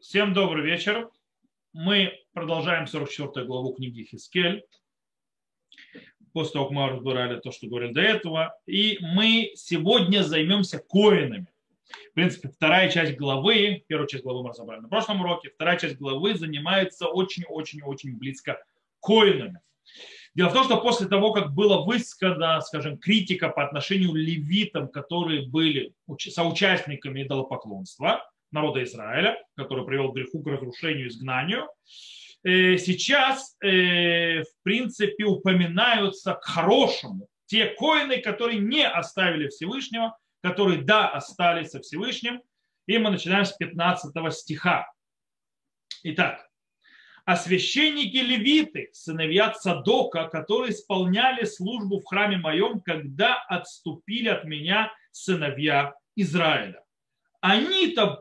Всем добрый вечер. Мы продолжаем 44 главу книги Хискель. После того, как мы разбирали то, что говорили до этого. И мы сегодня займемся коинами. В принципе, вторая часть главы, первую часть главы мы разобрали на прошлом уроке, вторая часть главы занимается очень-очень-очень близко коинами. Дело в том, что после того, как была высказана, скажем, критика по отношению к левитам, которые были соучастниками идолопоклонства, народа Израиля, который привел к греху, к разрушению, изгнанию, э, сейчас, э, в принципе, упоминаются к хорошему те коины, которые не оставили Всевышнего, которые, да, остались со Всевышним. И мы начинаем с 15 стиха. Итак, а священники левиты, сыновья Цадока, которые исполняли службу в храме моем, когда отступили от меня сыновья Израиля они-то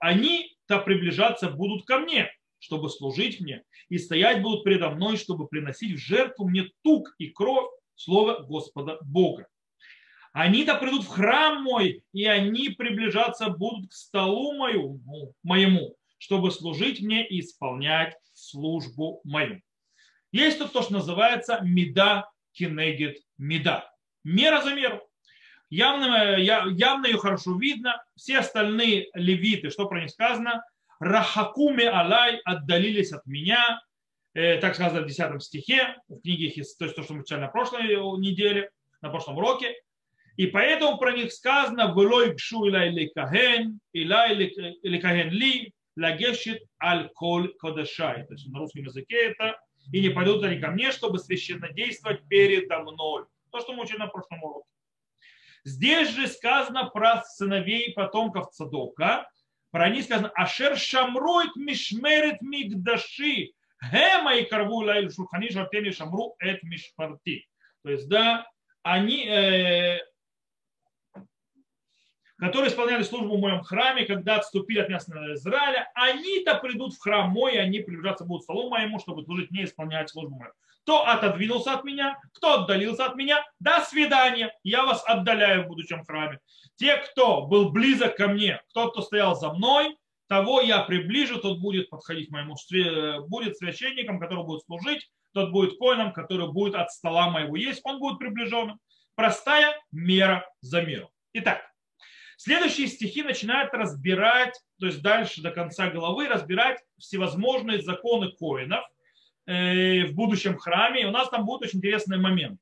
они -то приближаться будут ко мне, чтобы служить мне, и стоять будут предо мной, чтобы приносить в жертву мне тук и кровь, слово Господа Бога. Они-то придут в храм мой, и они приближаться будут к столу мою, моему, чтобы служить мне и исполнять службу мою. Есть тут то, что называется меда кинегет меда. Мера за меру явно, явно ее хорошо видно. Все остальные левиты, что про них сказано, Рахакуме Алай отдалились от меня, э, так сказано в 10 стихе, в книге, то есть то, что мы читали на прошлой неделе, на прошлом уроке. И поэтому про них сказано «Велой гшу илай ликаген, илай ликаген ли, лагешит аль коль кодашай». То есть на русском языке это «И не пойдут они ко мне, чтобы священно действовать передо мной». То, что мы учили на прошлом уроке. Здесь же сказано про сыновей потомков Цадока. Про них сказано Ашер шамрует мишмерет мигдаши. Гема и карву лайль шухани жартели шамру эт мишпарти. То есть, да, они, э, которые исполняли службу в моем храме, когда отступили от места Израиля, они-то придут в храм мой, и они приближаться будут к столу моему, чтобы служить мне и исполнять службу мою. Кто отодвинулся от меня, кто отдалился от меня, до свидания, я вас отдаляю в будущем храме. Те, кто был близок ко мне, кто, кто стоял за мной, того я приближу, тот будет подходить моему, будет священником, который будет служить, тот будет коином, который будет от стола моего есть, он будет приближенным. Простая мера за меру. Итак, следующие стихи начинают разбирать, то есть дальше до конца главы разбирать всевозможные законы коинов – в будущем храме. И у нас там будут очень интересные моменты,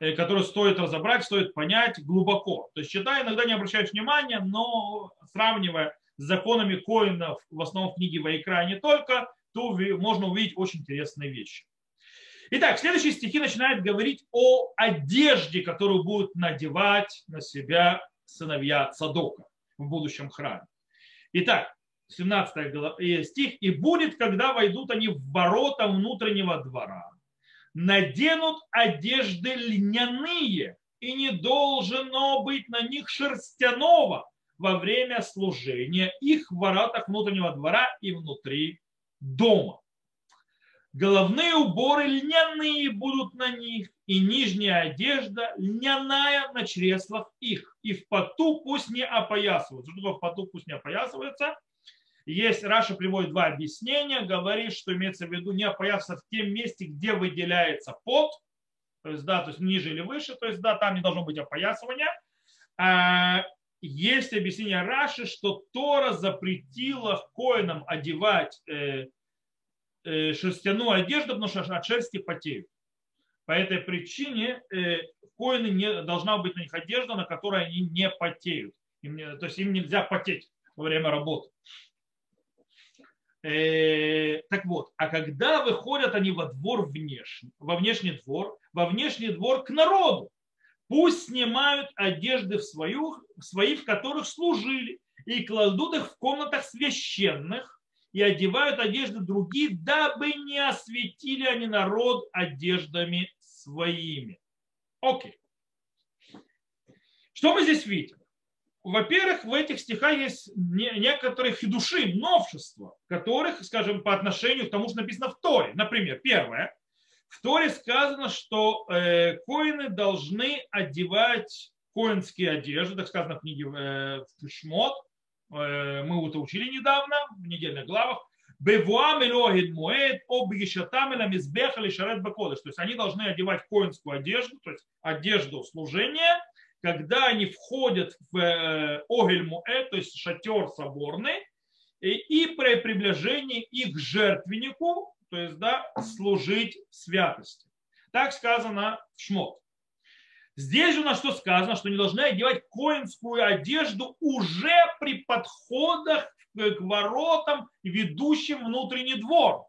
э, которые стоит разобрать, стоит понять глубоко. То есть читая, иногда не обращаешь внимания, но сравнивая с законами коинов, в основном книге Вайкра не только, то можно увидеть очень интересные вещи. Итак, следующие стихи начинают говорить о одежде, которую будут надевать на себя сыновья Садока в будущем храме. Итак, 17 стих, и будет, когда войдут они в ворота внутреннего двора, наденут одежды льняные, и не должно быть на них шерстяного во время служения их в воротах внутреннего двора и внутри дома. Головные уборы льняные будут на них, и нижняя одежда льняная на чреслах их. И в поту пусть не опоясываются. Что такое в поту пусть не опоясывается? Есть, Раша приводит два объяснения, говорит, что имеется в виду не опоясаться в том месте, где выделяется пот, то есть, да, то есть ниже или выше, то есть, да, там не должно быть опоясывания. А, есть объяснение Раши, что Тора запретила коинам одевать э, э, шерстяную одежду, потому что от шерсти потеют. По этой причине э, коины не должна быть на них одежда, на которой они не потеют. Им то есть им нельзя потеть во время работы. Э, так вот, а когда выходят они во двор внешний, во внешний двор, во внешний двор к народу, пусть снимают одежды в, свою, свои, в которых служили, и кладут их в комнатах священных, и одевают одежды другие, дабы не осветили они народ одеждами своими. Окей. Что мы здесь видим? Во-первых, в этих стихах есть некоторые хидуши, новшества, которых, скажем, по отношению к тому, что написано в Торе. Например, первое. В Торе сказано, что э, коины должны одевать коинские одежды, так сказано в книге э, Шмот, мы это учили недавно в недельных главах, Бевуам Элогид Муэд, об Ешатам или или Шарет Бакодыш. То есть они должны одевать коинскую одежду, то есть одежду служения, когда они входят в э, Огель Муэд, то есть шатер соборный, и при приближении их к жертвеннику, то есть да, служить святости. Так сказано в Шмот. Здесь же нас что сказано, что не должны одевать коинскую одежду уже при подходах к воротам, ведущим внутренний двор.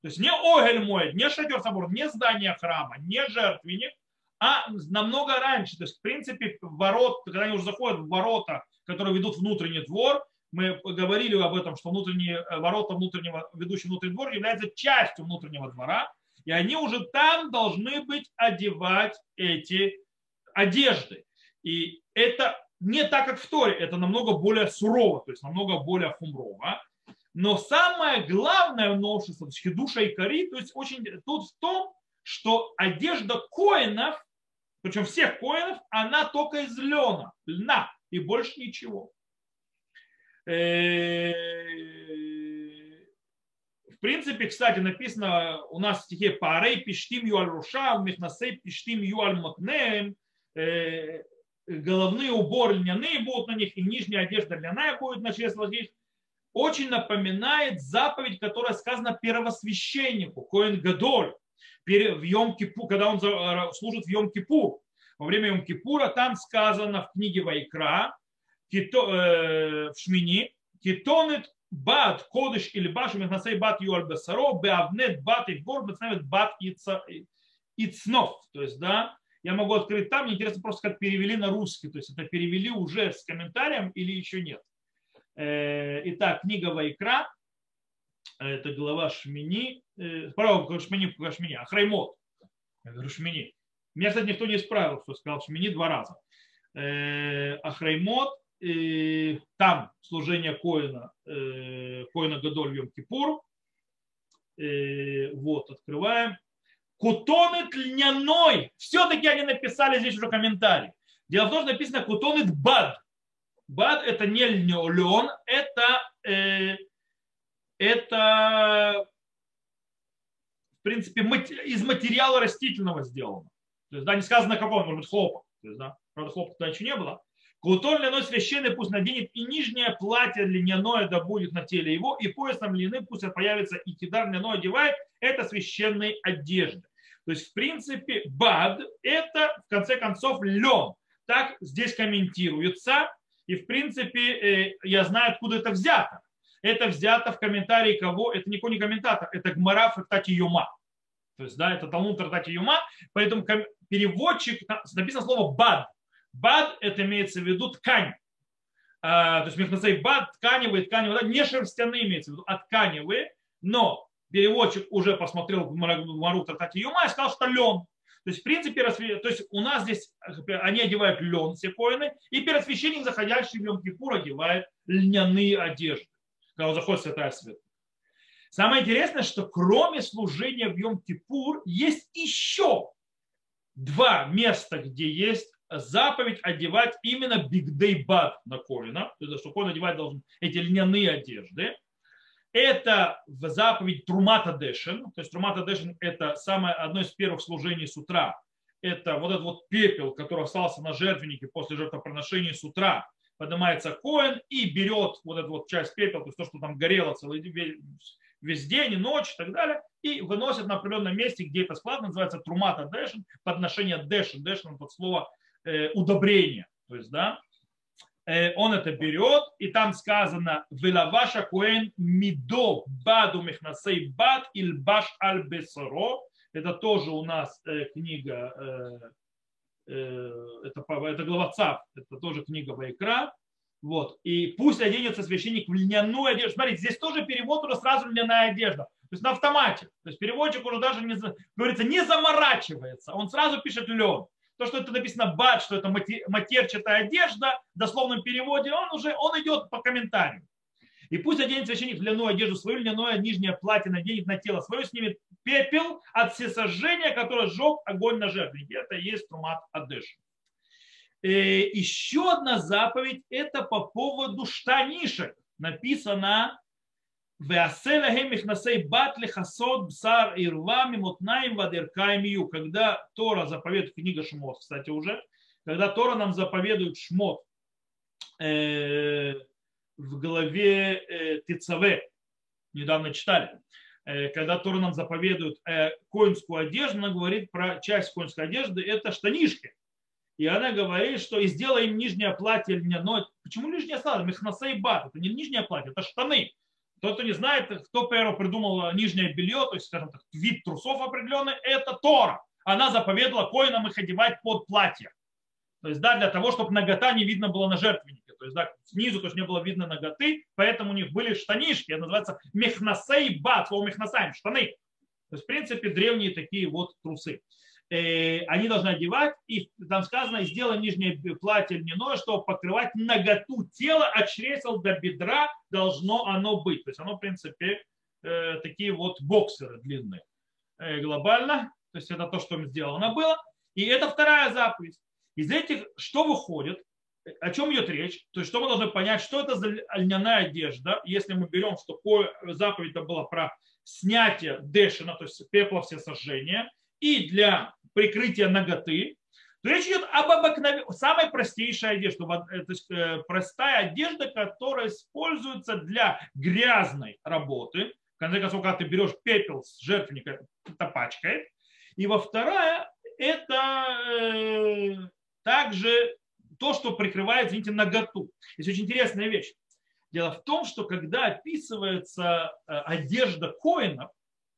То есть не Огель мой, не шатер собор, не здание храма, не жертвенник, а намного раньше. То есть, в принципе, ворот, когда они уже заходят в ворота, которые ведут внутренний двор, мы говорили об этом, что внутренние э, ворота внутреннего, ведущие внутренний двор являются частью внутреннего двора, и они уже там должны быть одевать эти одежды. И это не так, как в Торе, это намного более сурово, то есть намного более хумрово. Но самое главное новшество, то есть хидуша и кори, то есть очень тут в том, что одежда коинов, причем всех коинов, она только из лена, льна и больше ничего. Э, в принципе, кстати, написано у нас в стихе «Парей пиштим юаль руша, михнасей пиштим юаль макнеем», э, головные уборы льняные будут на них, и нижняя одежда льняная будет на чреслах очень напоминает заповедь, которая сказана первосвященнику, Коэн Гадоль, в Йом Кипу, когда он э, служит в Йом Кипур. Во время Йом Кипура там сказано в книге Вайкра, э, в Шмини, Китонет бат кодыш или баш мехнасей бат юаль бесаро, беавнет бат и гор, бат ицнов. То есть, да, я могу открыть там, мне интересно просто, как перевели на русский, то есть это перевели уже с комментарием или еще нет. Э, итак, книга Вайкра, это глава Шмини, э, право, Шмини, Шмини, Ахраймот, я говорю Шмини. Меня, кстати, никто не исправил, что сказал Шмини два раза. Э, Ахраймот, там служение Коина, Коина Гадоль Йом Кипур. Вот, открываем. Кутонет льняной. Все-таки они написали здесь уже комментарий. Дело в том, что написано кутонет бад. Бад это не лен, это, э, это в принципе из материала растительного сделано. То есть, да, не сказано какого, может быть, хлопок. То есть, да, правда, хлопка тогда еще не было. Кутон льняной священный пусть наденет, и нижнее платье льняное да будет на теле его, и поясом льняным пусть появится, и кидар льняной одевает, это священные одежды. То есть, в принципе, бад – это, в конце концов, лен. Так здесь комментируется. И, в принципе, э, я знаю, откуда это взято. Это взято в комментарии кого? Это никакой не комментатор, это Гмара Фактати Юма. То есть, да, это Талмуд Тартати Юма. Поэтому переводчик, написано слово бад. Бад – это имеется в виду ткань. А, то есть мехнацей бад, тканевые, тканевые, не шерстяные имеется в виду, а тканевые. Но переводчик уже посмотрел Мару Тартати Юма и сказал, что лен. То есть, в принципе, то есть у нас здесь они одевают лен, все коины, и первосвященник, заходящий в Йом Кипур, одевает льняные одежды, когда он заходит в Святая Свет. Самое интересное, что кроме служения в Йом Кипур есть еще два места, где есть заповедь одевать именно бигдейбат на коина, то есть, что коин одевать должен эти льняные одежды. Это в заповедь Трумата Дешин, то есть Трумата Дешин это самое, одно из первых служений с утра. Это вот этот вот пепел, который остался на жертвеннике после жертвоприношения с утра, поднимается коин и берет вот эту вот часть пепел, то есть то, что там горело целый весь день и ночь и так далее, и выносит на определенном месте, где это склад, называется трумата дэшин, подношение дэшин, дэшин это слово э, удобрение, то есть, да, Э, он это берет, и там сказано «Велаваша куэн мидо баду мехнасей бад ильбаш аль бесоро». Это тоже у нас э, книга, э, это, это глава ЦАП, это тоже книга Вайкра. Вот. И пусть оденется священник в льняную одежду. Смотрите, здесь тоже перевод уже сразу льняная одежда. То есть на автомате. То есть переводчик уже даже, не, говорится, не заморачивается. Он сразу пишет лен то, что это написано бат, что это матерчатая одежда, в дословном переводе, он уже он идет по комментарию. И пусть оденет священник в льняную одежду свою, льняное нижнее платье наденет на тело свое, снимет пепел от всесожжения, которое сжег огонь на жертвеннике. Это и есть трумат адеш. еще одна заповедь – это по поводу штанишек. Написано. Когда Тора заповедует, книга Шмот, кстати, уже, когда Тора нам заповедует Шмот э, в главе э, Тицаве, недавно читали, э, когда Тора нам заповедует э, коинскую одежду, она говорит про часть коинской одежды, это штанишки. И она говорит, что и сделаем нижнее платье льняное. Почему нижнее слава? Мехнасей бат. Это не нижнее платье, это штаны. Тот, кто не знает, кто первый придумал нижнее белье, то есть, скажем так, вид трусов определенный, это Тора. Она заповедала коинам их одевать под платье. То есть, да, для того, чтобы нагота не видно было на жертвеннике. То есть, да, снизу, то есть не было видно ноготы, поэтому у них были штанишки, это называется мехнасей бат, слово мехнасаем, штаны. То есть, в принципе, древние такие вот трусы. Э, они должны одевать, и там сказано, сделай нижнее платье льняное, чтобы покрывать наготу тела от чресел до бедра должно оно быть. То есть оно, в принципе, э, такие вот боксеры длинные. Э, глобально, то есть это то, что им сделано было. И это вторая заповедь. Из этих что выходит? О чем идет речь? То есть что мы должны понять, что это за льняная одежда, если мы берем, что заповедь была про снятие дешина, то есть пепла все сожжения, и для прикрытия ноготы, то речь идет об обыкновенной, самой простейшей одежде, э, то есть э, простая одежда, которая используется для грязной работы. В конце концов, когда ты берешь пепел с жертвенника, это пачкает. И во вторая, это э, также то, что прикрывает, извините, ноготу. Есть очень интересная вещь. Дело в том, что когда описывается одежда коинов,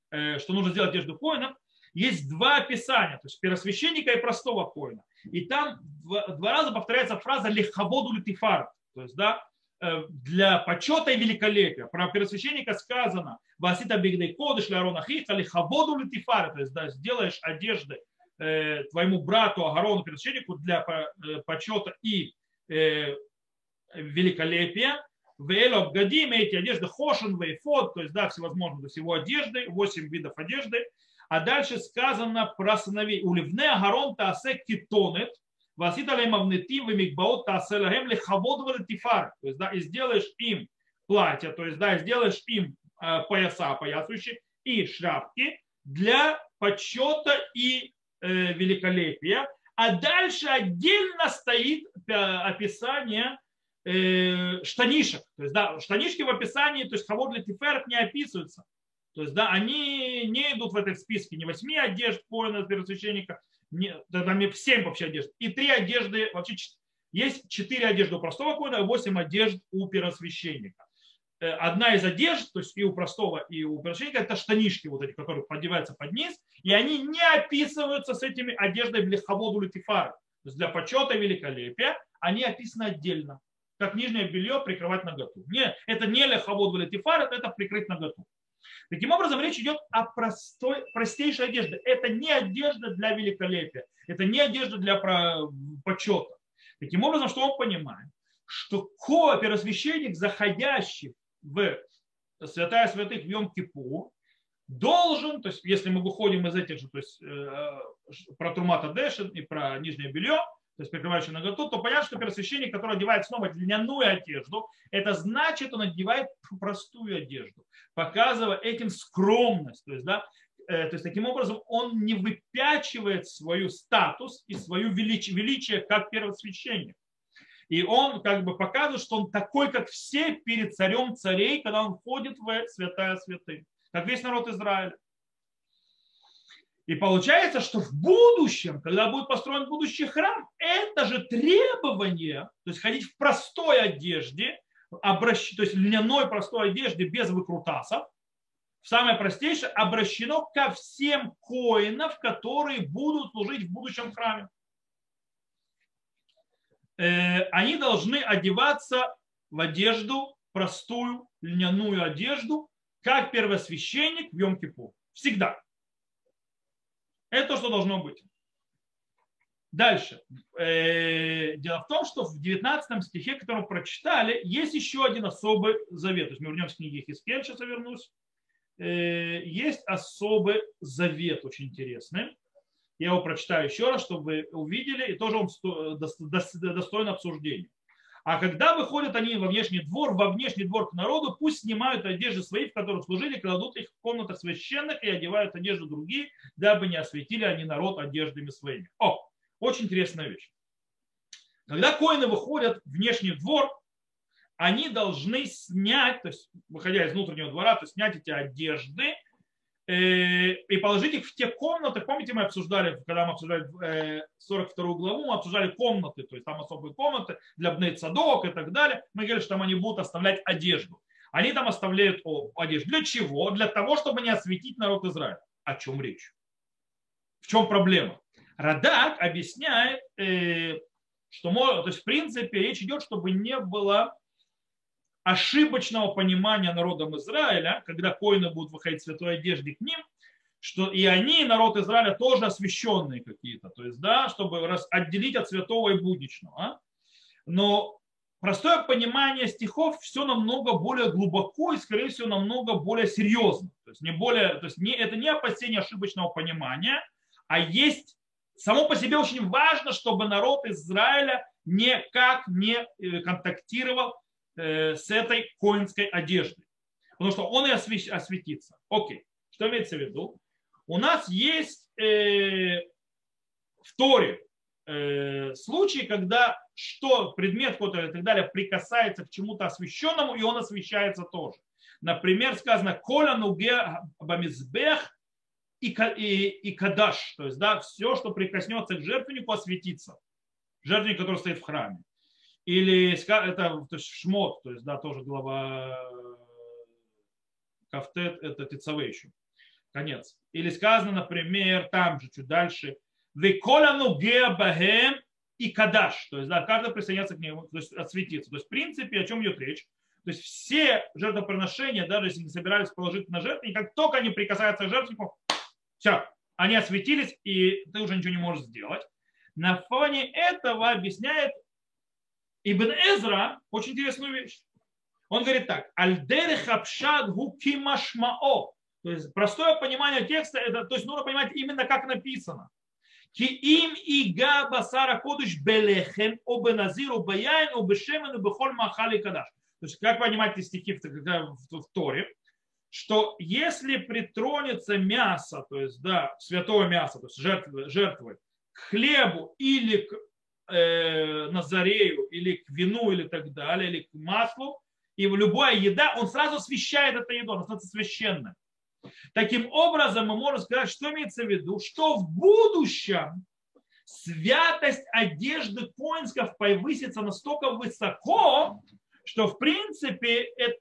что нужно сделать одежду коинов, есть два описания, то есть первосвященника и простого коина. И там два раза повторяется фраза лихабоду литифар, то есть да, э, для почета и великолепия. Про первосвященника сказано «Васита бигдей кодыш лярона хиха лихабоду литифар», то есть да, сделаешь одежды э, твоему брату Агарону, первосвященнику, для э, почета и э, великолепия. Вейло обгадим эти одежды хошен, вейфод, то есть да, всевозможные, то есть его одежды, 8 видов одежды, а дальше сказано про сыновей. Уливне агарон таасе китонет, васита лем авнетим вемикбаот таасе лахем лехавод тифар. То есть, да, и сделаешь им платье, то есть, да, сделаешь им пояса опоясывающие и шляпки для почета и великолепия. А дальше отдельно стоит э, описание э, штанишек. То есть, да, штанишки в описании, то есть хавод для тиферов не описываются. То есть, да, они не идут в этом списке не восьми одежд воина первосвященника, не, там семь вообще одежд. И три одежды, вообще есть четыре одежды у простого коина, восемь одежд у первосвященника. Э, одна из одежд, то есть и у простого, и у первосвященника, это штанишки вот эти, которые подеваются под низ, и они не описываются с этими одеждой лиховоду литифара. То есть для почета великолепия они описаны отдельно, как нижнее белье прикрывать наготу. Не, это не лиховод литифар, это прикрыть наготу. Таким образом, речь идет о простой, простейшей одежде. Это не одежда для великолепия, это не одежда для почета. Таким образом, что он понимает? Что первосвященник, заходящий в святая святых в Йом-Кипур, должен, то есть если мы выходим из этих же, то есть э, про Трумата Дэшин и про нижнее белье, то есть прикрывающий наготу, то понятно, что первосвященник, который одевает снова льняную одежду, это значит, он одевает простую одежду, показывая этим скромность. То есть, да, э, то есть таким образом он не выпячивает свою статус и свою величие, величие как первосвященник. И он как бы показывает, что он такой, как все перед царем царей, когда он входит в святая святых, как весь народ Израиля. И получается, что в будущем, когда будет построен будущий храм, это же требование, то есть ходить в простой одежде, обращ... то есть льняной простой одежде без выкрутасов, самое простейшее, обращено ко всем коинов, которые будут служить в будущем храме. Э, они должны одеваться в одежду, простую льняную одежду, как первосвященник в Йом-Кипур. Всегда. Это то, что должно быть. Дальше. Э, дело в том, что в 19 стихе, который мы прочитали, есть еще один особый завет. То есть мы вернемся к книге Хискель, сейчас я вернусь. Э, есть особый завет, очень интересный. Я его прочитаю еще раз, чтобы вы увидели, и тоже он достоин обсуждения. А когда выходят они во внешний двор, во внешний двор к народу, пусть снимают одежды свои, в которых служили, кладут их в комнатах священных и одевают одежду другие, дабы не осветили они народ одеждами своими. О, очень интересная вещь. Когда коины выходят в внешний двор, они должны снять, то есть выходя из внутреннего двора, то есть снять эти одежды э, и положить их в те комнаты. Помните, мы обсуждали, когда мы обсуждали 42 э, главу, мы обсуждали комнаты, то есть там особые комнаты для бней-садок и так далее. Мы говорили, что там они будут оставлять одежду. Они там оставляют одежду. Для чего? Для того, чтобы не осветить народ Израиля. О чем речь? В чем проблема? Радак объясняет, э, что, то есть, в принципе, речь идет, чтобы не было ошибочного понимания народом Израиля, когда коины будут выходить в святой одежде к ним, что и они, народ Израиля, тоже освященные какие-то, то есть, да, чтобы отделить от святого и будничного. А? Но простое понимание стихов все намного более глубоко и, скорее всего, намного более серьезно. То есть, не более, то есть не, это не опасение ошибочного понимания, а есть само по себе очень важно, чтобы народ Израиля никак не э, контактировал с этой коинской одеждой. Потому что он и осветится. Окей. Что имеется в виду? У нас есть э, в Торе э, случаи, когда что предмет какой-то и так далее прикасается к чему-то освященному, и он освещается тоже. Например, сказано «Коля нуге бамизбех» и, и, и кадаш, то есть да, все, что прикоснется к жертвеннику, осветится. Жертвенник, который стоит в храме. Или это то есть шмот, то есть, да, тоже глава э, кафтет, это тецаве еще. Конец. Или сказано, например, там же чуть дальше, Веколяну геабахем и кадаш. То есть, да, каждый присоединяется к нему, то есть отсветиться. То есть, в принципе, о чем идет речь? То есть все жертвоприношения, даже если не собирались положить на жертву, как только они прикасаются к жертвеннику, все, они осветились, и ты уже ничего не можешь сделать. На фоне этого объясняет Ибн Эзра очень интересную вещь. Он говорит так. Альдер хапшад гукимашмао. То есть простое понимание текста, это, то есть нужно понимать именно как написано. Ки им ига басара кодыш белехем обеназиру баяйн обешемен бехоль махали кадаш. То есть как понимать эти стихи в, в, в, Торе, что если притронется мясо, то есть да, святое мясо, то есть жертвы, жертвы к хлебу или к э, Назарею или к вину или так далее, или к маслу, и любая еда, он сразу освещает это еду, она становится священной. Таким образом, мы можем сказать, что имеется в виду, что в будущем святость одежды коинсков повысится настолько высоко, что в принципе это,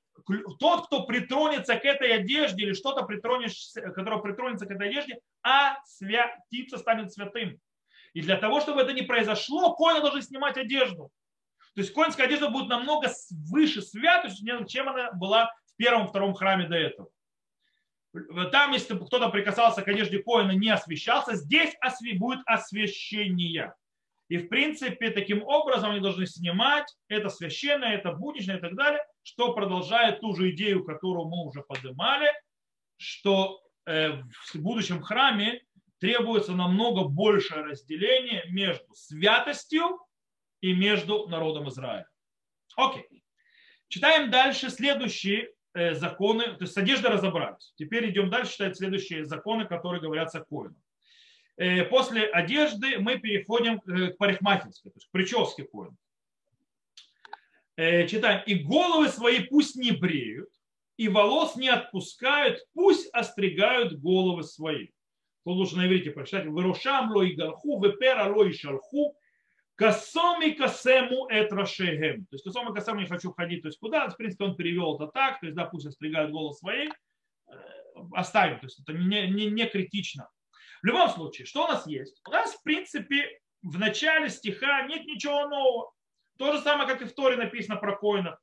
тот, кто притронется к этой одежде или что-то притронется, которое притронется к этой одежде, а святится станет святым. И для того, чтобы это не произошло, коины должны снимать одежду. То есть коинская одежда будет намного выше святости, чем она была в первом-втором храме до этого. Там, если кто-то прикасался к одежде коина, не освещался, здесь будет освящение. И в принципе, таким образом они должны снимать это священное, это будничное и так далее, что продолжает ту же идею, которую мы уже поднимали, что э, в будущем храме требуется намного большее разделение между святостью и между народом Израиля. Окей. Читаем дальше следующие э, законы. То есть с одеждой разобрались. Теперь идем дальше читать следующие законы, которые говорят о коинах. Э, после одежды мы переходим к парикмахерской, то есть к прическе коина. Э, читаем. И головы свои пусть не бреют, и волос не отпускают, пусть остригают головы свои. Тут лучше на иврите прочитать. Вырушам ло и галху, вепера ло и шалху, касоми касему этрашехем. То есть касоми касему не хочу ходить, то есть куда, в принципе, он перевел это так, то есть, да, пусть остригают голос своей, э, оставим, то есть это не, не, не критично. В любом случае, что у нас есть? У нас, в принципе, в начале стиха нет ничего нового. То же самое, как и в Торе написано про коинов.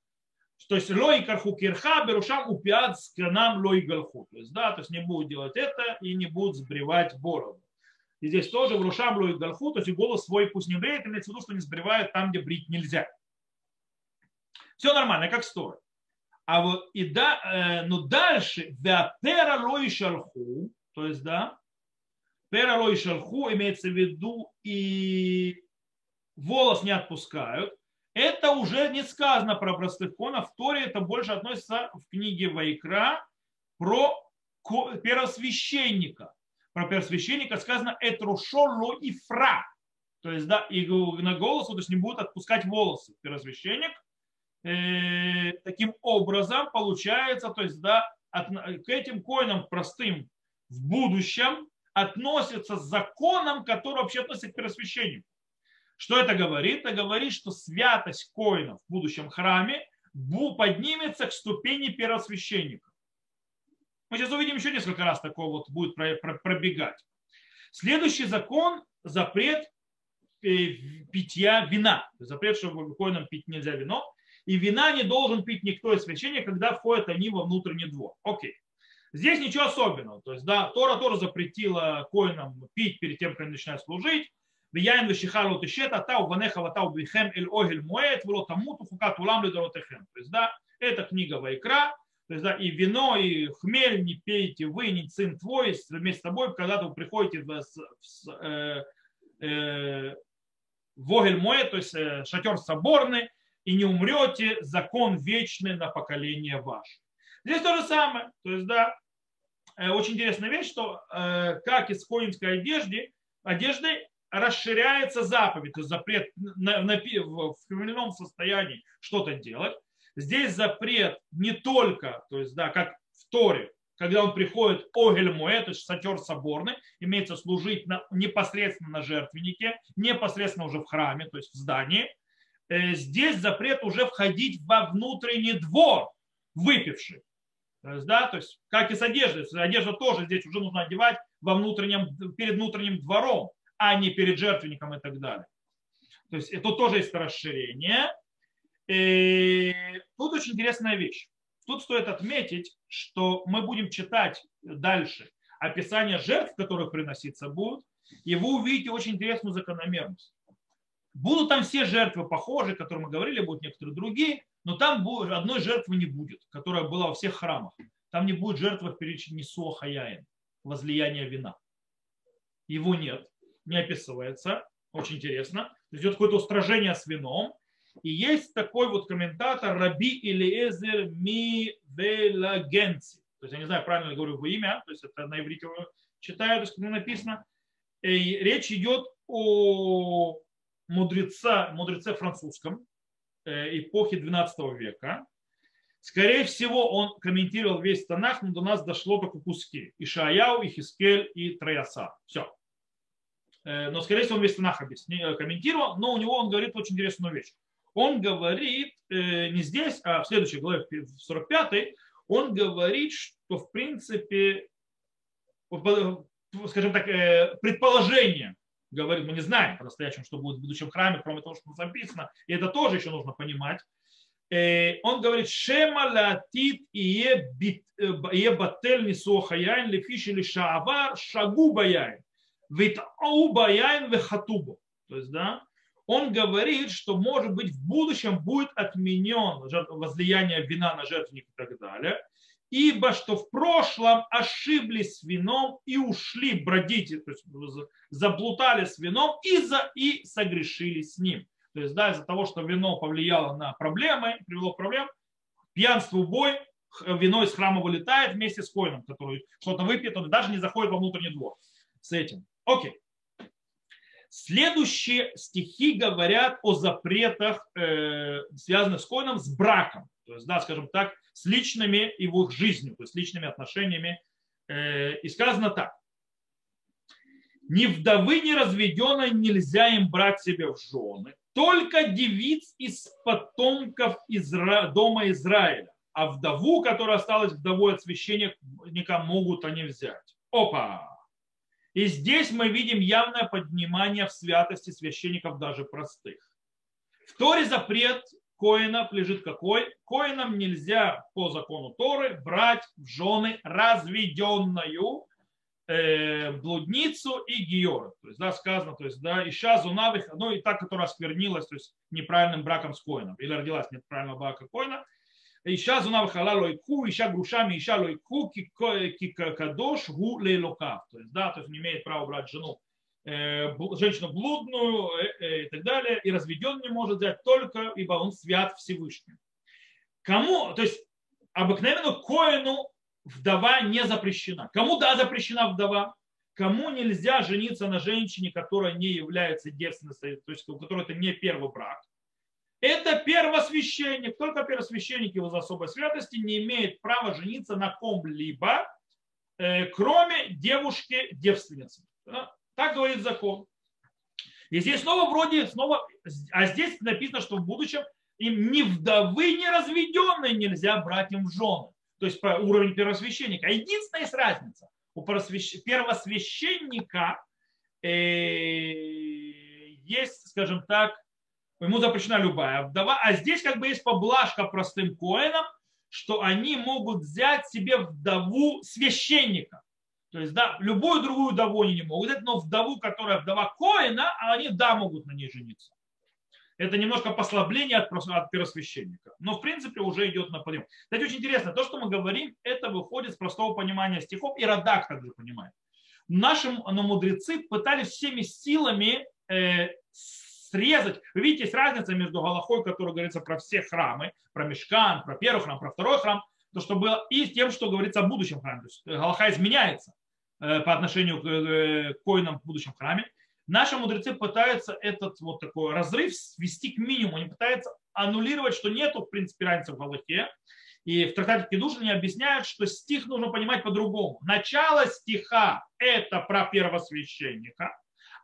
То есть лой карху кирха берушам упиад с канам лой галху. То есть, да, то есть не будут делать это и не будут сбривать бороду. И здесь тоже в рушам лой то есть и голос свой пусть не бреет, имеется в виду, что не сбривают там, где брить нельзя. Все нормально, как стоит. А вот и да, э, но дальше веапера лой шарху, то есть, да, пералой шарху имеется в виду и волос не отпускают, это уже не сказано про простых конов. В Торе это больше относится в книге Вайкра про первосвященника. Про первосвященника сказано «этрушоло и фра». То есть, да, и на голосу, то есть не будут отпускать волосы. Первосвященник э, таким образом получается, то есть, да, от, к этим коинам простым в будущем относится с законом, который вообще относится к первосвященнику. Что это говорит? Это говорит, что святость коинов в будущем храме поднимется к ступени первосвященника. Мы сейчас увидим еще несколько раз такое вот будет пробегать. Следующий закон – запрет э, питья вина. Запрет, что коинам пить нельзя вино. И вина не должен пить никто из священников, когда входят они во внутренний двор. Окей. Здесь ничего особенного. То есть, да, Тора тоже запретила коинам пить перед тем, как они начинают служить. ויין ושיחה לא תשת, אתה ובניך ואתה ובניכם אל אוהל מועד, ולא תמותו חוקת עולם לדורותיכם. То есть, да, это книга Вайкра, то есть, да, и вино, и хмель не пейте вы, не сын твой, вместе с тобой, когда вы приходите в, э, э, Огель Мое, то есть э, шатер соборный, и не умрете, закон вечный на поколение ваше. Здесь то же самое, то есть, да, очень интересная вещь, что э, как из коинской одежды, одежды расширяется заповедь, то есть запрет на, на, в хмельном состоянии что-то делать. Здесь запрет не только, то есть, да, как в Торе, когда он приходит огель то есть сатер соборный, имеется служить на, непосредственно на жертвеннике, непосредственно уже в храме, то есть в здании. Э, здесь запрет уже входить во внутренний двор, выпивший. То есть, да, то есть, как и с одеждой. Одежда тоже здесь уже нужно одевать во внутреннем, перед внутренним двором а не перед жертвенником и так далее. То есть это тоже есть расширение. И тут очень интересная вещь. Тут стоит отметить, что мы будем читать дальше описание жертв, которых приноситься будут, и вы увидите очень интересную закономерность. Будут там все жертвы похожи, о которых мы говорили, будут некоторые другие, но там одной жертвы не будет, которая была во всех храмах. Там не будет жертвы в перечне Суахаяин, возлияния вина. Его нет не описывается. Очень интересно. То есть идет какое-то устражение с вином. И есть такой вот комментатор Раби Илиезер Мивелагенци. То есть я не знаю, правильно ли говорю его имя, то есть это на иврите читаю, то есть как написано. И речь идет о мудреца, мудреце французском э, эпохи 12 века. Скорее всего, он комментировал весь Танах, но до нас дошло только куски. Ишаяу, Ихискель и Трояса. Все. Э, но, скорее всего, он весь Танах э, комментировал, но у него он говорит очень интересную вещь. Он говорит, э, не здесь, а в следующей главе, в 45 он говорит, что, в принципе, скажем так, предположение, говорит, мы не знаем по-настоящему, что будет в будущем храме, кроме того, что записано, и это тоже еще нужно понимать. Он говорит, шема латит ие батель нисуха яйн лефиши ли шаавар шагу баяйн. Витаубаяин вехатубу. То есть, да, он говорит, что, может быть, в будущем будет отменен возлияние вина на жертвенник и так далее, ибо что в прошлом ошиблись с вином и ушли бродить, то есть заблутали с вином и, за, и согрешили с ним. То есть, да, из-за того, что вино повлияло на проблемы, привело к проблемам, пьянство, бой, вино из храма вылетает вместе с коином, который что-то выпьет, он даже не заходит во внутренний двор с этим. Окей. Следующие стихи говорят о запретах, э, связанных с коином, с браком. То есть, да, скажем так, с личными его жизнью, то есть личными отношениями. Э, и сказано так. Ни вдовы, ни разведенной нельзя им брать себе в жены. Только девиц из потомков Изра... дома Израиля. А вдову, которая осталась вдовой от священника, могут они взять. Опа! И здесь мы видим явное поднимание в святости священников даже простых. В Торе запрет коинов лежит какой? Коинам нельзя по закону Торы брать в жены разведенную э, блудницу и гиора. То есть, да, сказано, то есть, да, ища зунавых, ну и та, которая осквернилась, то есть, неправильным браком с коином, или родилась неправильного брака коина, Иша зуна вхала лойку, иша грушами, иша лойку, кадош гу лейлокав. То есть, да, то есть не имеет права брать жену женщину блудную э, э, и так далее, и разведен не может взять только, ибо он свят Всевышним. Кому, то есть обыкновенно коину вдова не запрещена. Кому да запрещена вдова? Кому нельзя жениться на женщине, которая не является девственницей, то есть у которой это не первый брак? Это первосвященник. Только первосвященник его за особой святости не имеет права жениться на ком-либо, кроме девушки-девственницы. Так говорит закон. И здесь снова вроде, снова, а здесь написано, что в будущем им ни вдовы, ни разведенные нельзя брать им в жены. То есть уровень первосвященника. А единственная есть разница. У первосвященника э, есть, скажем так, ему запрещена любая вдова, а здесь как бы есть поблажка простым коинам, что они могут взять себе вдову священника. То есть, да, любую другую вдову они не могут взять, но вдову, которая вдова Коина, они, да, могут на ней жениться. Это немножко послабление от, от первосвященника. Но, в принципе, уже идет на подъем. Кстати, очень интересно, то, что мы говорим, это выходит с простого понимания стихов, и Радак также понимает. Наши но мудрецы пытались всеми силами э, срезать. Вы видите, есть разница между Галахой, который говорится про все храмы, про Мешкан, про первый храм, про второй храм, то, что было, и тем, что говорится о будущем храме. То есть Галаха изменяется. Э, по отношению э, к коинам в будущем храме. Наши мудрецы пытаются этот вот такой разрыв свести к минимуму. Они пытаются аннулировать, что нету в принципе разницы в Галахе. И в трактате Кедуш они объясняют, что стих нужно понимать по-другому. Начало стиха – это про первосвященника,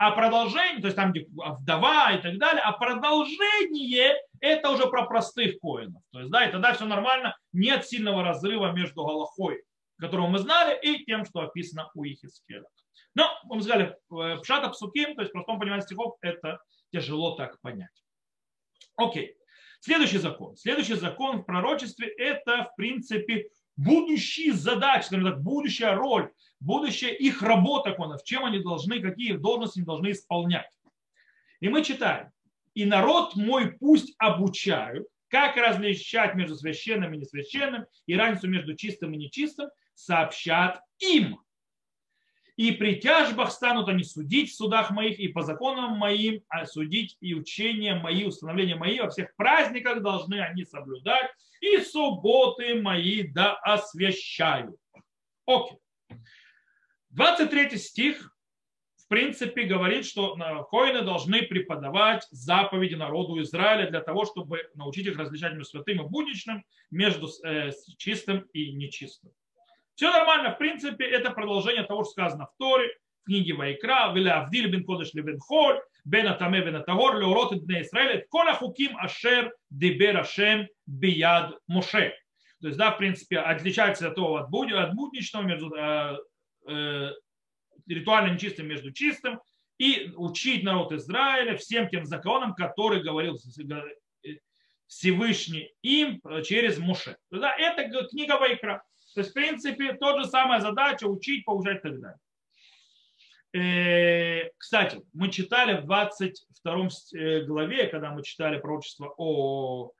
а продолжение, то есть там где вдова и так далее, а продолжение – это уже про простых коинов. То есть, да, и тогда все нормально, нет сильного разрыва между Галахой которого мы знали, и тем, что описано у Ихискеля. Но, мы сказали, пшата псуким, то есть в простом понимании стихов, это тяжело так понять. Окей. Следующий закон. Следующий закон в пророчестве – это, в принципе, будущие задачи, так, будущая роль, будущая их работа, в чем они должны, какие должности они должны исполнять. И мы читаем. «И народ мой пусть обучают, как различать между священным и несвященным, и разницу между чистым и нечистым, сообщат им. И при тяжбах станут они судить в судах моих и по законам моим, а судить и учения мои, установления мои, во всех праздниках должны они соблюдать, и субботы мои да освящаю. Окей. 23 стих, в принципе, говорит, что коины должны преподавать заповеди народу Израиля для того, чтобы научить их различать между святым и будничным, между э, чистым и нечистым. Все нормально, в принципе, это продолжение того, что сказано в Торе, в книге Вайкра, «Виля Авдиль бен Кодыш бен Холь, бен Атаме бен Атагор, леорот бне Исраэля, кола хуким ашер дебер ашем бияд Моше». То есть, да, в принципе, отличается от того, от, буд, от будничного, между э, э, ритуально нечистым между чистым, и учить народ Израиля всем тем законам, которые говорил Всевышний им через Моше. Да, это книга Вайкра. То есть, в принципе, тот же самая задача учить, поучать и так далее. Э, кстати, мы читали в 22 э, главе, когда мы читали пророчество о,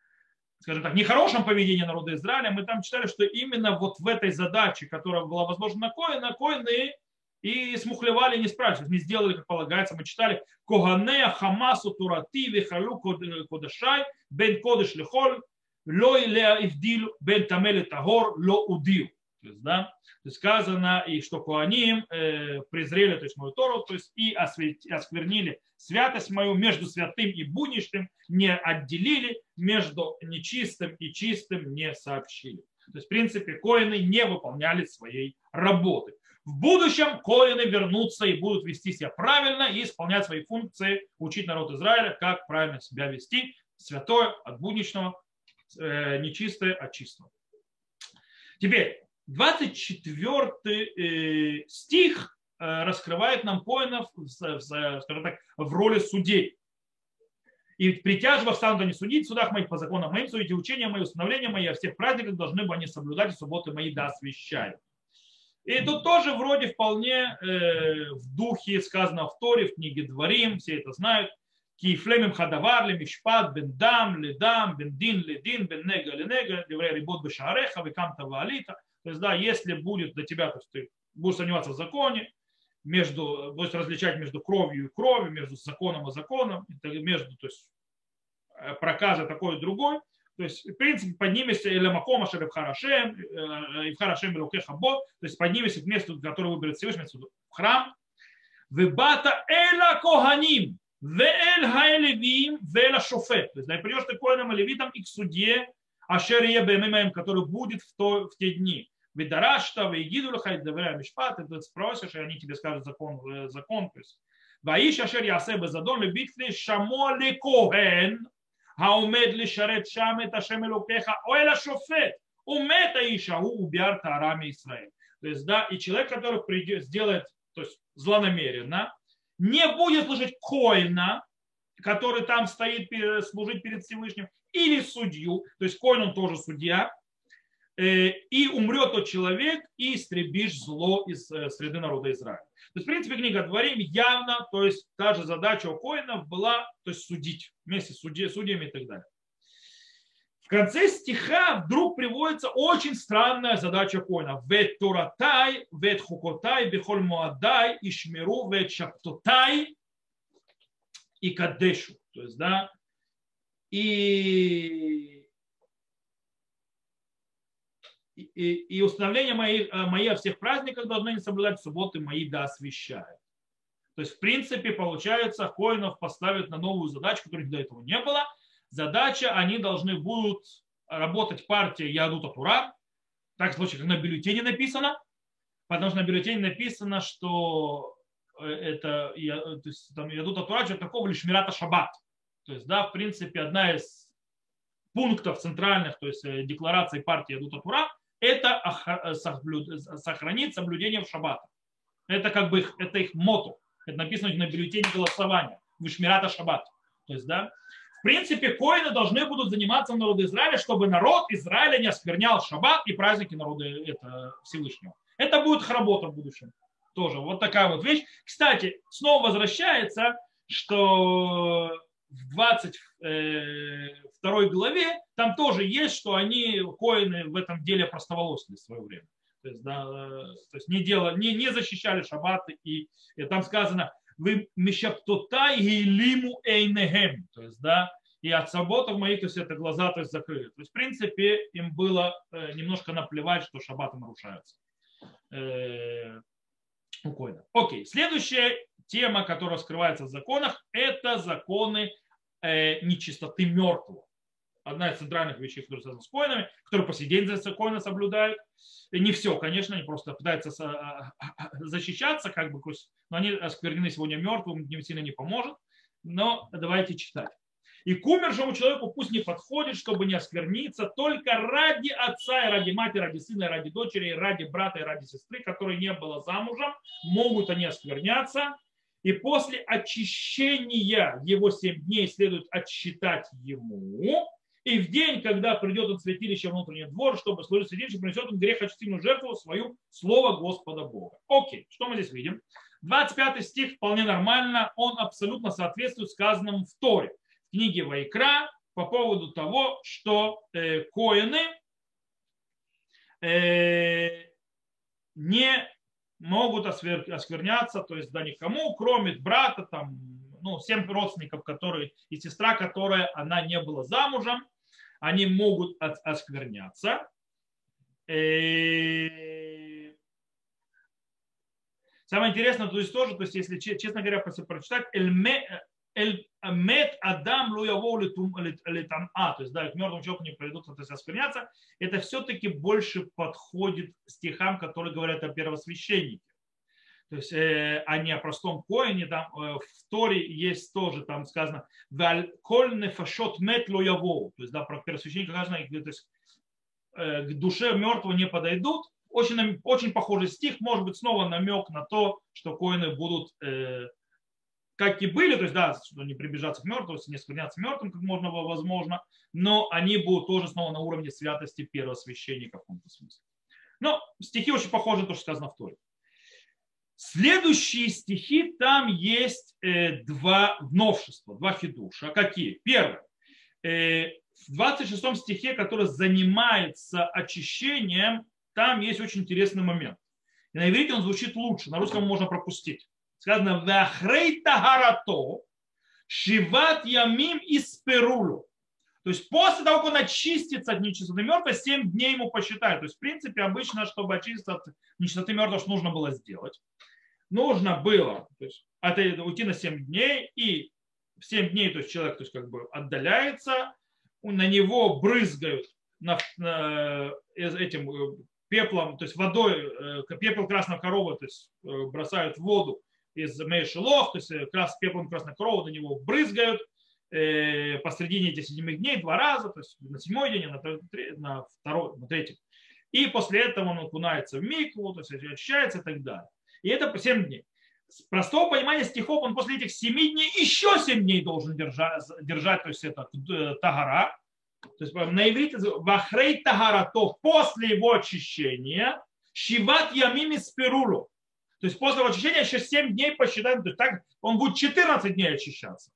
скажем так, нехорошем поведении народа Израиля, мы там читали, что именно вот в этой задаче, которая была возможна на коины, коины и смухлевали, не справились, не сделали, как полагается. Мы читали Коганея, Хамасу, Турати, Вихалю, Кодашай, Бен Кодыш Лихоль, лой леа ивдил бен тамели тагор ло удил. То есть, да, то есть сказано, и что Куаним э, презрели, то есть мою Тору, то есть и осквернили святость мою между святым и будничным, не отделили, между нечистым и чистым не сообщили. То есть, в принципе, коины не выполняли своей работы. В будущем коины вернутся и будут вести себя правильно и исполнять свои функции, учить народ Израиля, как правильно себя вести, святое от будничного нечистое от чистого. Теперь, 24 э, стих э, раскрывает нам коинов, скажем так, в роли судей. И при тяжбах станут они судить, в судах моих по законам моим, судите учения мои, установления мои, а всех праздниках должны бы они соблюдать, субботы мои да освящают. И тут тоже вроде вполне э, в духе сказано в Торе, в книге Дворим, все это знают, Хадавар ле мишпат бен дам ле дам, бен дин ле дин, бен нега ле нега, деврей рибот бешареха, векамта ваалита. То есть, да, если будет для тебя, то есть ты будешь сомневаться в законе, между, будешь различать между кровью и кровью, между законом и законом, между, то есть, э, проказа такой и другой, то есть, в принципе, поднимешься или макома шереб харашем, э, и в харашем или хабот, то есть поднимешься к месту, которое выберет Всевышний, в храм, выбата эла коганим, Вель хайлевим вель шофет. То есть, да, и придешь ты коином и левитом и к судье Ашер Ебемем, который будет в, то, в те дни. Видарашта, Вейгидур, Хайдеврея Мишпат, и ты спросишь, и они тебе скажут закон, э, закон то есть. Ваиш Ашер Ясебе Задон, Лебитли Шамо Коэн, Хаумед ли Шарет Шамет Ашем Элукеха, Оэла Шофет, Умета Ишау Убиар Тарами Исраэль. То есть, да, и человек, который придет, сделает, то есть, злонамеренно, не будет служить коина, который там стоит служить перед Всевышним, или судью, то есть коин он тоже судья, э, и умрет тот человек, и истребишь зло из э, среды народа Израиля. То есть, в принципе, книга Дворим явно, то есть, та же задача у коинов была, то есть, судить вместе с судьями и так далее конце стиха вдруг приводится очень странная задача коина. Вет туратай, вет хукотай, бихоль муадай, ишмиру, вет шаптотай и кадешу. То есть, да, и, и, и установление мои, мои о всех праздниках должны не соблюдать субботы мои да освящают. То есть, в принципе, получается, коинов поставят на новую задачу, которой до этого не было – задача, они должны будут работать партия Ядута Тура, так в случае, как на бюллетене написано, потому что на бюллетене написано, что э, это то есть, там, Ядута Тура, что такого лишь Мирата Шаббат. То есть, да, в принципе, одна из пунктов центральных, то есть э, декларации партии Ядута Тура, это э, сохранить соблюдение в шаббат. Это как бы их, это их мото. Это написано на бюллетене голосования. Вишмирата шаббат. То есть, да, в принципе, коины должны будут заниматься народу Израиля, чтобы народ Израиля не осквернял шаббат и праздники народа это, Всевышнего. Это будет работа в будущем. Тоже вот такая вот вещь. Кстати, снова возвращается, что в 22 э, главе там тоже есть, что они, коины, в этом деле простоволосили в свое время. То есть, да, то есть не, делали, не, не защищали шаббаты. И, и там сказано, вы мишаптотай гилиму эйнегем. То есть, да, и от сабботов моих, то есть это глаза то есть, закрыли. То есть, в принципе, им было э, немножко наплевать, что шаббаты нарушаются. Э, спокойно. Окей. Следующая тема, которая скрывается в законах, это законы э, нечистоты мертвого. Одна из центральных вещей, которые связаны с коинами, которые по сей день за коины соблюдают. И не все, конечно, они просто пытаются а, а, а, защищаться, как бы, но они осквернены сегодня мертвым, им сильно не поможет. Но давайте читать. И к умершему человеку пусть не подходит, чтобы не оскверниться, только ради отца и ради матери, ради сына и ради дочери, и ради брата и ради сестры, которые не было замужем, могут они оскверняться. И после очищения его семь дней следует отсчитать ему, и в день, когда придет он в святилище внутренний двор, чтобы служить святилище, принесет он грех очистительную жертву свою, слово Господа Бога. Окей, что мы здесь видим? 25 стих вполне нормально, он абсолютно соответствует сказанному в Торе, в книге Вайкра, по поводу того, что э, коины э, не могут оскверняться, то есть да никому, кроме брата, там, ну, всем родственников, которые, и сестра, которая, она не была замужем, они могут оскверняться. Э, самое интересное, то есть тоже, то есть если, честно говоря, прочитать, Мет Адам Луяво А, то есть, да, к мертвому человеку не придут, то есть оскверняться, это все-таки больше подходит стихам, которые говорят о первосвященнике. То есть, э, а не о простом коине. Там э, в Торе есть тоже, там сказано, коль нефашот мет. То есть, да, про первосвященника сказано, то есть, э, к душе мертвого не подойдут. Очень, очень похожий стих, может быть, снова намек на то, что коины будут э, как и были, то есть, да, что не приближаться к мертвым, не склоняться мертвым, как можно возможно, но они будут тоже снова на уровне святости первого священника в каком-то смысле. Но стихи очень похожи на то, что сказано в Торе. Следующие стихи, там есть э, два новшества, два хидуша. Какие? Первое. Э, в 26 стихе, который занимается очищением, там есть очень интересный момент. И на иврите он звучит лучше, на русском можно пропустить. Сказано «Вахрей тагарато шиват ямим исперулу». То есть после того, как он очистится от нечистоты мертвой, 7 дней ему посчитают. То есть, в принципе, обычно, чтобы очиститься от нечистоты мертвой, что нужно было сделать? Нужно было то есть, от, уйти на 7 дней, и в 7 дней то есть, человек то есть, как бы отдаляется, на него брызгают на, на, этим э, пеплом, то есть водой, э, пепел красной коровы, то есть э, бросают в воду из мейшелов, то есть крас, пеплом красной коровы на него брызгают, э, посредине этих седьмых дней два раза, то есть на седьмой день, на, на второй, на третий. И после этого он окунается в микву, то есть очищается и так далее. И это по 7 дней. С простого понимания стихов он после этих 7 дней еще 7 дней должен держать, держать то есть это э, тагара. То есть на иврите вахрей тагара, то после его очищения, шиват ямими спирулу. То есть после его очищения еще 7 дней посчитаем, то есть так он будет 14 дней очищаться.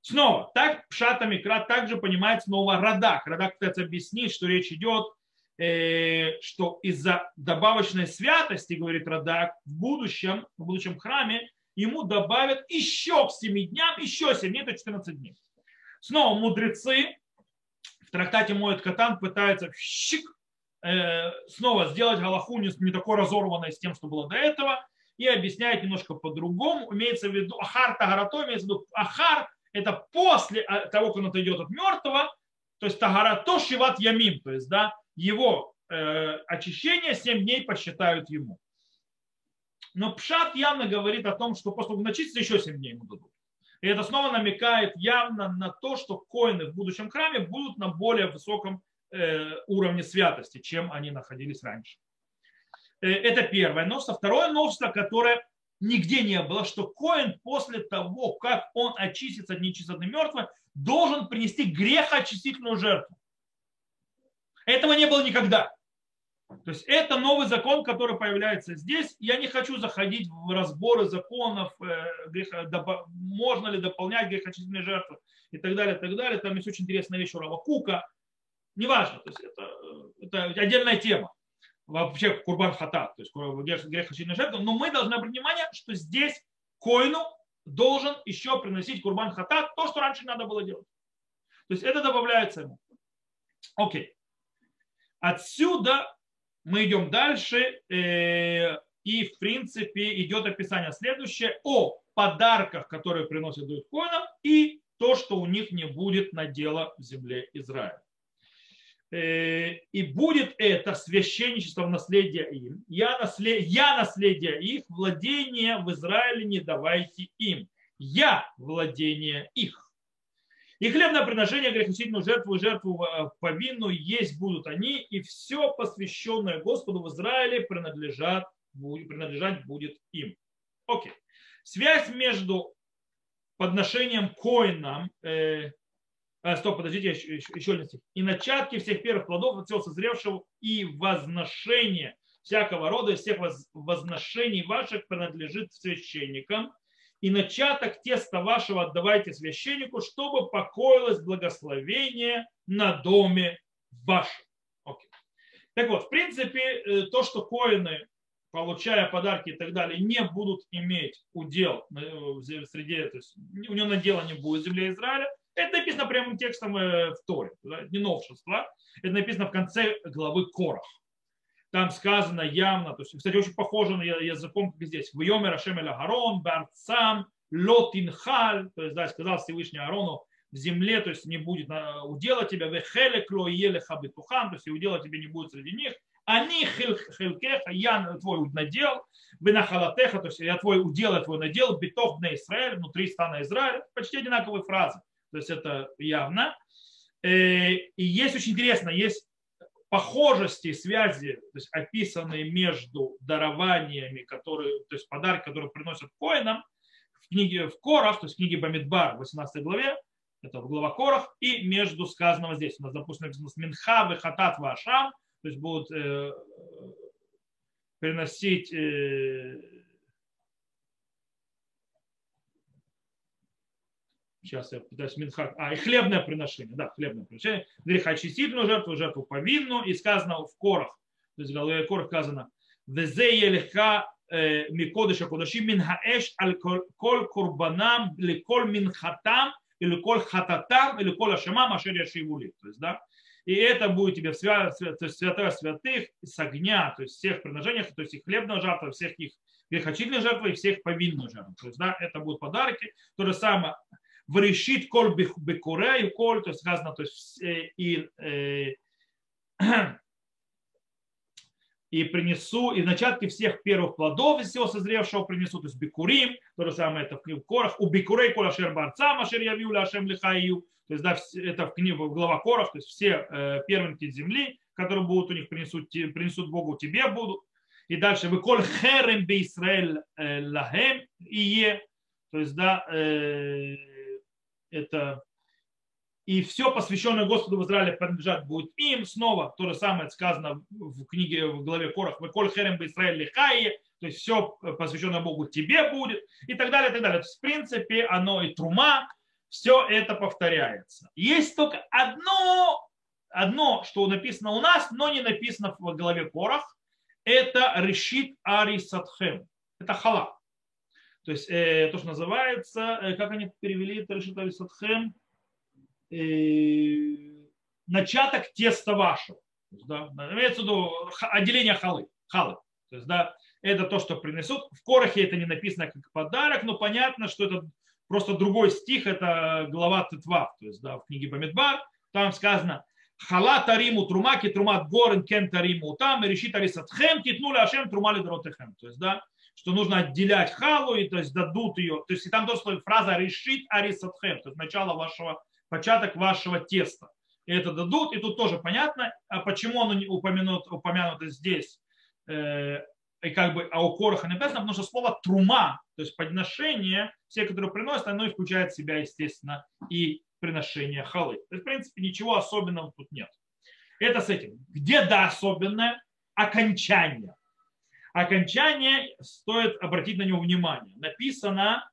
Снова, так Пшата Микра также понимает снова Радак. Радак пытается объяснить, что речь идет, э, что из-за добавочной святости, говорит Радак, в будущем, в будущем храме ему добавят еще к 7 дням, еще 7 дней, это 14 дней. Снова мудрецы в трактате Моет Катан пытаются щик, э, снова сделать Галаху не такой разорванной с тем, что было до этого, и объясняет немножко по-другому. Имеется в виду Ахар Тагарато, имеется в виду Ахар это после а, того, как он отойдет от мертвого, то есть Тагарато Шиват Ямим, то есть да, его э, очищение 7 дней посчитают ему. Но Пшат явно говорит о том, что после начистится, еще 7 дней ему дадут. И это снова намекает явно на то, что коины в будущем храме будут на более высоком э, уровне святости, чем они находились раньше. Э, это первое новство. Второе новство, которое нигде не было, что Коин после того, как он очистится от нечистоты мертвой, должен принести грехоочистительную жертву. Этого не было никогда. То есть это новый закон, который появляется здесь. Я не хочу заходить в разборы законов, э, можно ли дополнять грехочистительные жертвы и так далее, и так далее. Там есть очень интересная вещь у Рава Кука. Неважно, то есть это, э, это отдельная тема вообще курбан хата, то есть грех, грех очевидной жертвы, но мы должны обратить внимание, что здесь коину должен еще приносить курбан хата, то, что раньше надо было делать. То есть это добавляется ему. Окей. Отсюда мы идем дальше, э, и в принципе идет описание следующее о подарках, которые приносят дают коинам, и то, что у них не будет надела в земле Израиля. Э, и будет это священничество в наследие им. Я, наслед... я наследие их, владение в Израиле не давайте им. Я владение их. И хлебное приношение, грехочительную жертву жертву э, повинную есть будут они, и все посвященное Господу в Израиле принадлежат, принадлежать будет им. Окей. Связь между подношением коинам э, а, стоп, подождите, еще, еще, еще один стих. И начатки всех первых плодов от всего созревшего и возношение всякого рода, всех возношений ваших принадлежит священникам. И начаток теста вашего отдавайте священнику, чтобы покоилось благословение на доме вашем. Окей. Так вот, в принципе, э, то, что коины, получая подарки и так далее, не будут иметь удел э, в среде, то есть у него надела не будет в земле Израиля, это написано прямым текстом э, в Торе, не новшество. Это написано в конце главы Корах. Там сказано явно, то есть, кстати, очень похоже на языком, как здесь. В Йоме Рашем Гарон, Барцам, Лотинхаль, то есть, да, сказал Всевышний Арону, в земле, то есть не будет удела тебя, вехеле кло еле хабитухан, то есть удела тебе не будет среди них, они хилкеха, я твой надел, винахалатеха, то есть я твой удел, я твой надел, битов на Израиль, внутри стана Израиля, почти одинаковые фразы то есть это явно. Э, и есть очень интересно, есть похожести, связи, то есть описанные между дарованиями, которые, то есть подарки, которые приносят коинам в книге в Корах, то есть в книге Бамидбар, 18 главе, это в глава Корах, и между сказанного здесь. У нас, допустим, написано Минха, Вехатат, Вашам, то есть будут э, приносить э, Сейчас я пытаюсь Минхак. А, и хлебное приношение. Да, хлебное приношение. Грехочистительную жертву, жертву повинную. И сказано в корах. То есть в голове корах сказано. Везе елеха э, микодыша кудаши минхаэш аль кол курбанам ли кол минхатам или кол хататам или кол ашамам ашер яшивули. То есть, да, и это будет тебе в свя... то есть святая святых с огня, то есть всех приношениях, то есть их хлебная жертва, всех их грехочительных жертв и всех повинных жертв. То есть, да, это будут подарки. То же самое врешит коль бекуре и коль, то есть сказано, то есть и, э, и принесу, и начатки всех первых плодов из всего созревшего принесу, то есть бикурим, то же самое это в книге Корах, у бикурей кола шер барца, машер явил ляшем лихаю, то есть да, это в книге в глава Корах, то есть все э, первенки земли, которые будут у них принесут, принесут Богу тебе будут, и дальше вы коль херем бе Исраэль э, лахем и е, то есть да, э, это и все посвященное Господу в Израиле принадлежать будет им. Снова то же самое сказано в книге, в главе Корах, «Коль херем бы Израиль лихае», то есть все посвященное Богу тебе будет, и так далее, и так далее. То есть, в принципе, оно и трума, все это повторяется. Есть только одно, одно, что написано у нас, но не написано в главе Корах, это решит арисатхем, это хала. То есть э, то, что называется, э, как они перевели это решит арисатхем, э, начаток теста вашего. да, имеется в виду отделение халы. халы. То есть, да, это то, что принесут. В Корохе это не написано как подарок, но понятно, что это просто другой стих, это глава Тетва, то есть да, в книге Бамидбар, там сказано Хала тариму трума, ки трума горен кен тариму там, решит арисатхем, китнули ашем трума лидротехем. То есть, да, что нужно отделять халу, и то есть дадут ее. То есть и там тоже фраза решит арисатхем, то есть начало вашего початок вашего теста. И это дадут, и тут тоже понятно, а почему оно упомянуто, упомянуто здесь, э, и как бы, а у Короха написано, потому что слово трума, то есть подношение, все, которые приносят, оно и включает в себя, естественно, и приношение халы. То есть, в принципе, ничего особенного тут нет. Это с этим. Где да особенное? Окончание. Окончание стоит обратить на него внимание. Написано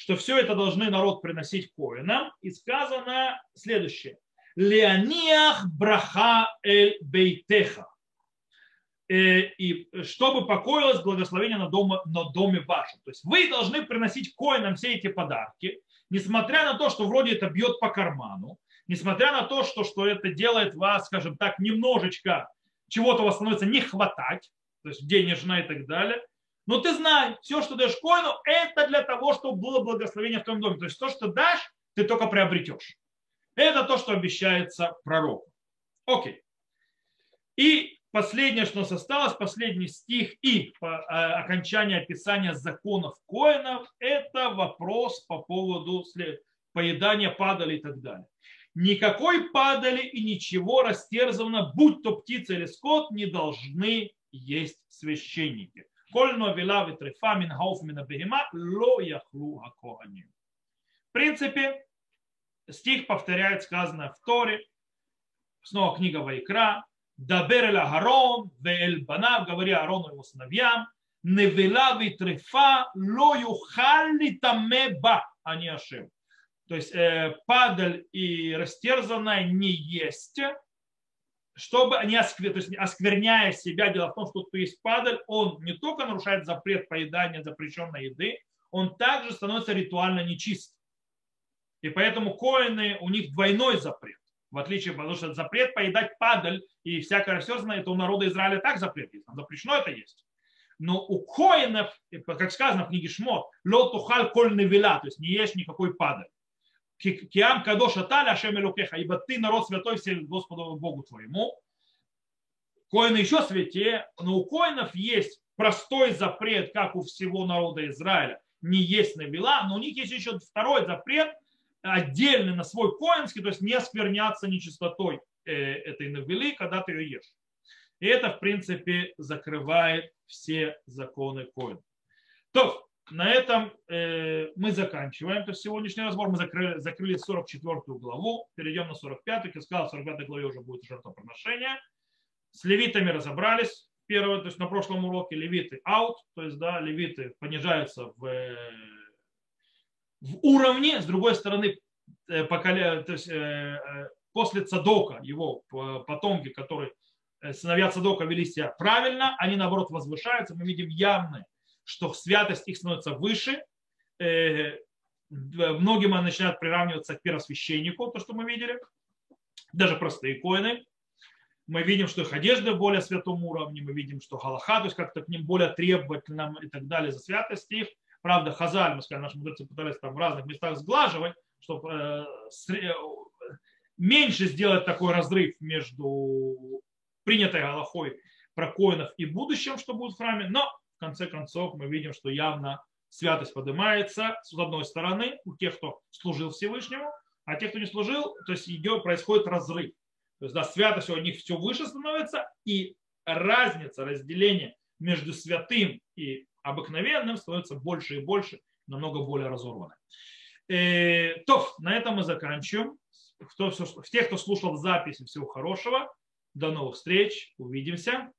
что все это должны народ приносить коинам. И сказано следующее. Леониах браха эль бейтеха. Э, и чтобы покоилось благословение на, дома, на доме вашем. То есть вы должны приносить коинам все эти подарки, несмотря на то, что вроде это бьет по карману, несмотря на то, что, что это делает вас, скажем так, немножечко чего-то у вас становится не хватать, то есть денежно и так далее, но ты знай, все, что даешь коину, это для того, чтобы было благословение в твоем доме. То есть то, что дашь, ты только приобретешь. Это то, что обещается пророку. Окей. И последнее, что у нас осталось, последний стих и а, окончание описания законов коинов, это вопрос по поводу поедания падали и так далее. Никакой падали и ничего растерзанного, будь то птица или скот, не должны есть священники. Кольно вела витрифа мин хауфмина бегема ло яхлу акоани. В принципе, стих повторяет сказанное в Торе, снова книга Вайкра, Дабер эль Агарон, ве банав, говори Арону и его сыновьям, невела витрифа ло юхали тамеба, а не ашим. То есть э, падаль и растерзанная не есть чтобы не осквер... то есть, оскверняя себя, дело в том, что кто есть падаль, он не только нарушает запрет поедания запрещенной еды, он также становится ритуально нечист. И поэтому коины, у них двойной запрет. В отличие, потому что запрет поедать падаль и всякое растерзанное, это у народа Израиля так запрет есть. Запрещено это есть. Но у коинов, как сказано в книге Шмот, лотухаль коль невела, то есть не ешь никакой падаль. Киам кадош аталя Ашем Элукеха, ибо ты народ святой все Господу Богу твоему. Коины еще святее, но у коинов есть простой запрет, как у всего народа Израиля, не есть навела, но у них есть еще второй запрет, отдельный на свой коинский, то есть не оскверняться нечистотой э, этой навели, когда ты ее ешь. И это, в принципе, закрывает все законы коина. То, на этом э, мы заканчиваем. То есть сегодняшний разбор мы закрыли, закрыли 44 главу, перейдем на 45, как я сказал, в 45 главе уже будет жертвоприношение. С левитами разобрались. Первое, то есть на прошлом уроке левиты out, то есть да, левиты понижаются в, в уровне, с другой стороны поколе... то есть, после Цадока, его потомки, которые сыновья Цадока вели себя правильно, они наоборот возвышаются. Мы видим явно, что святость их становится выше. Многим они начинают приравниваться к первосвященнику, то, что мы видели. Даже простые коины мы видим, что их одежда более святом уровне, мы видим, что галаха, то есть как-то к ним более требовательным и так далее за святость их. Правда, хазаль, мы сказали, наши мудрецы пытались там в разных местах сглаживать, чтобы э, э, меньше сделать такой разрыв между принятой галахой про коинов и будущем, что будет в храме, но конце концов мы видим, что явно святость поднимается с одной стороны у тех, кто служил Всевышнему, а тех, кто не служил, то есть идет, происходит разрыв. То есть да, святость у них все выше становится, и разница, разделение между святым и обыкновенным становится больше и больше, намного более разорванной. Э, то, на этом мы заканчиваем. В тех, кто слушал записи, всего хорошего. До новых встреч. Увидимся.